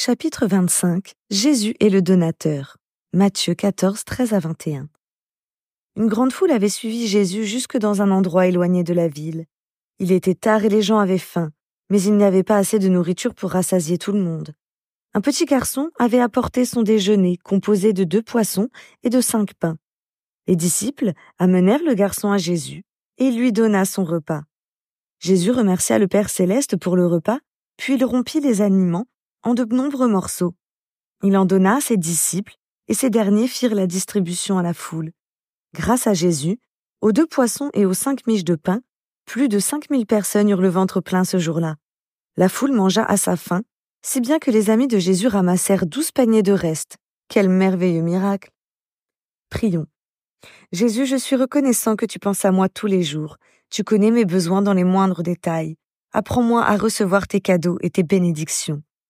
Chapitre 25 Jésus est le donateur. Matthieu 14, 13 à 21. Une grande foule avait suivi Jésus jusque dans un endroit éloigné de la ville. Il était tard et les gens avaient faim, mais il n'y avait pas assez de nourriture pour rassasier tout le monde. Un petit garçon avait apporté son déjeuner composé de deux poissons et de cinq pains. Les disciples amenèrent le garçon à Jésus et il lui donna son repas. Jésus remercia le Père céleste pour le repas, puis il rompit les aliments en de nombreux morceaux. Il en donna à ses disciples, et ces derniers firent la distribution à la foule. Grâce à Jésus, aux deux poissons et aux cinq miches de pain, plus de cinq mille personnes eurent le ventre plein ce jour-là. La foule mangea à sa faim, si bien que les amis de Jésus ramassèrent douze paniers de restes. Quel merveilleux miracle. Prions. Jésus, je suis reconnaissant que tu penses à moi tous les jours. Tu connais mes besoins dans les moindres détails. Apprends-moi à recevoir tes cadeaux et tes bénédictions.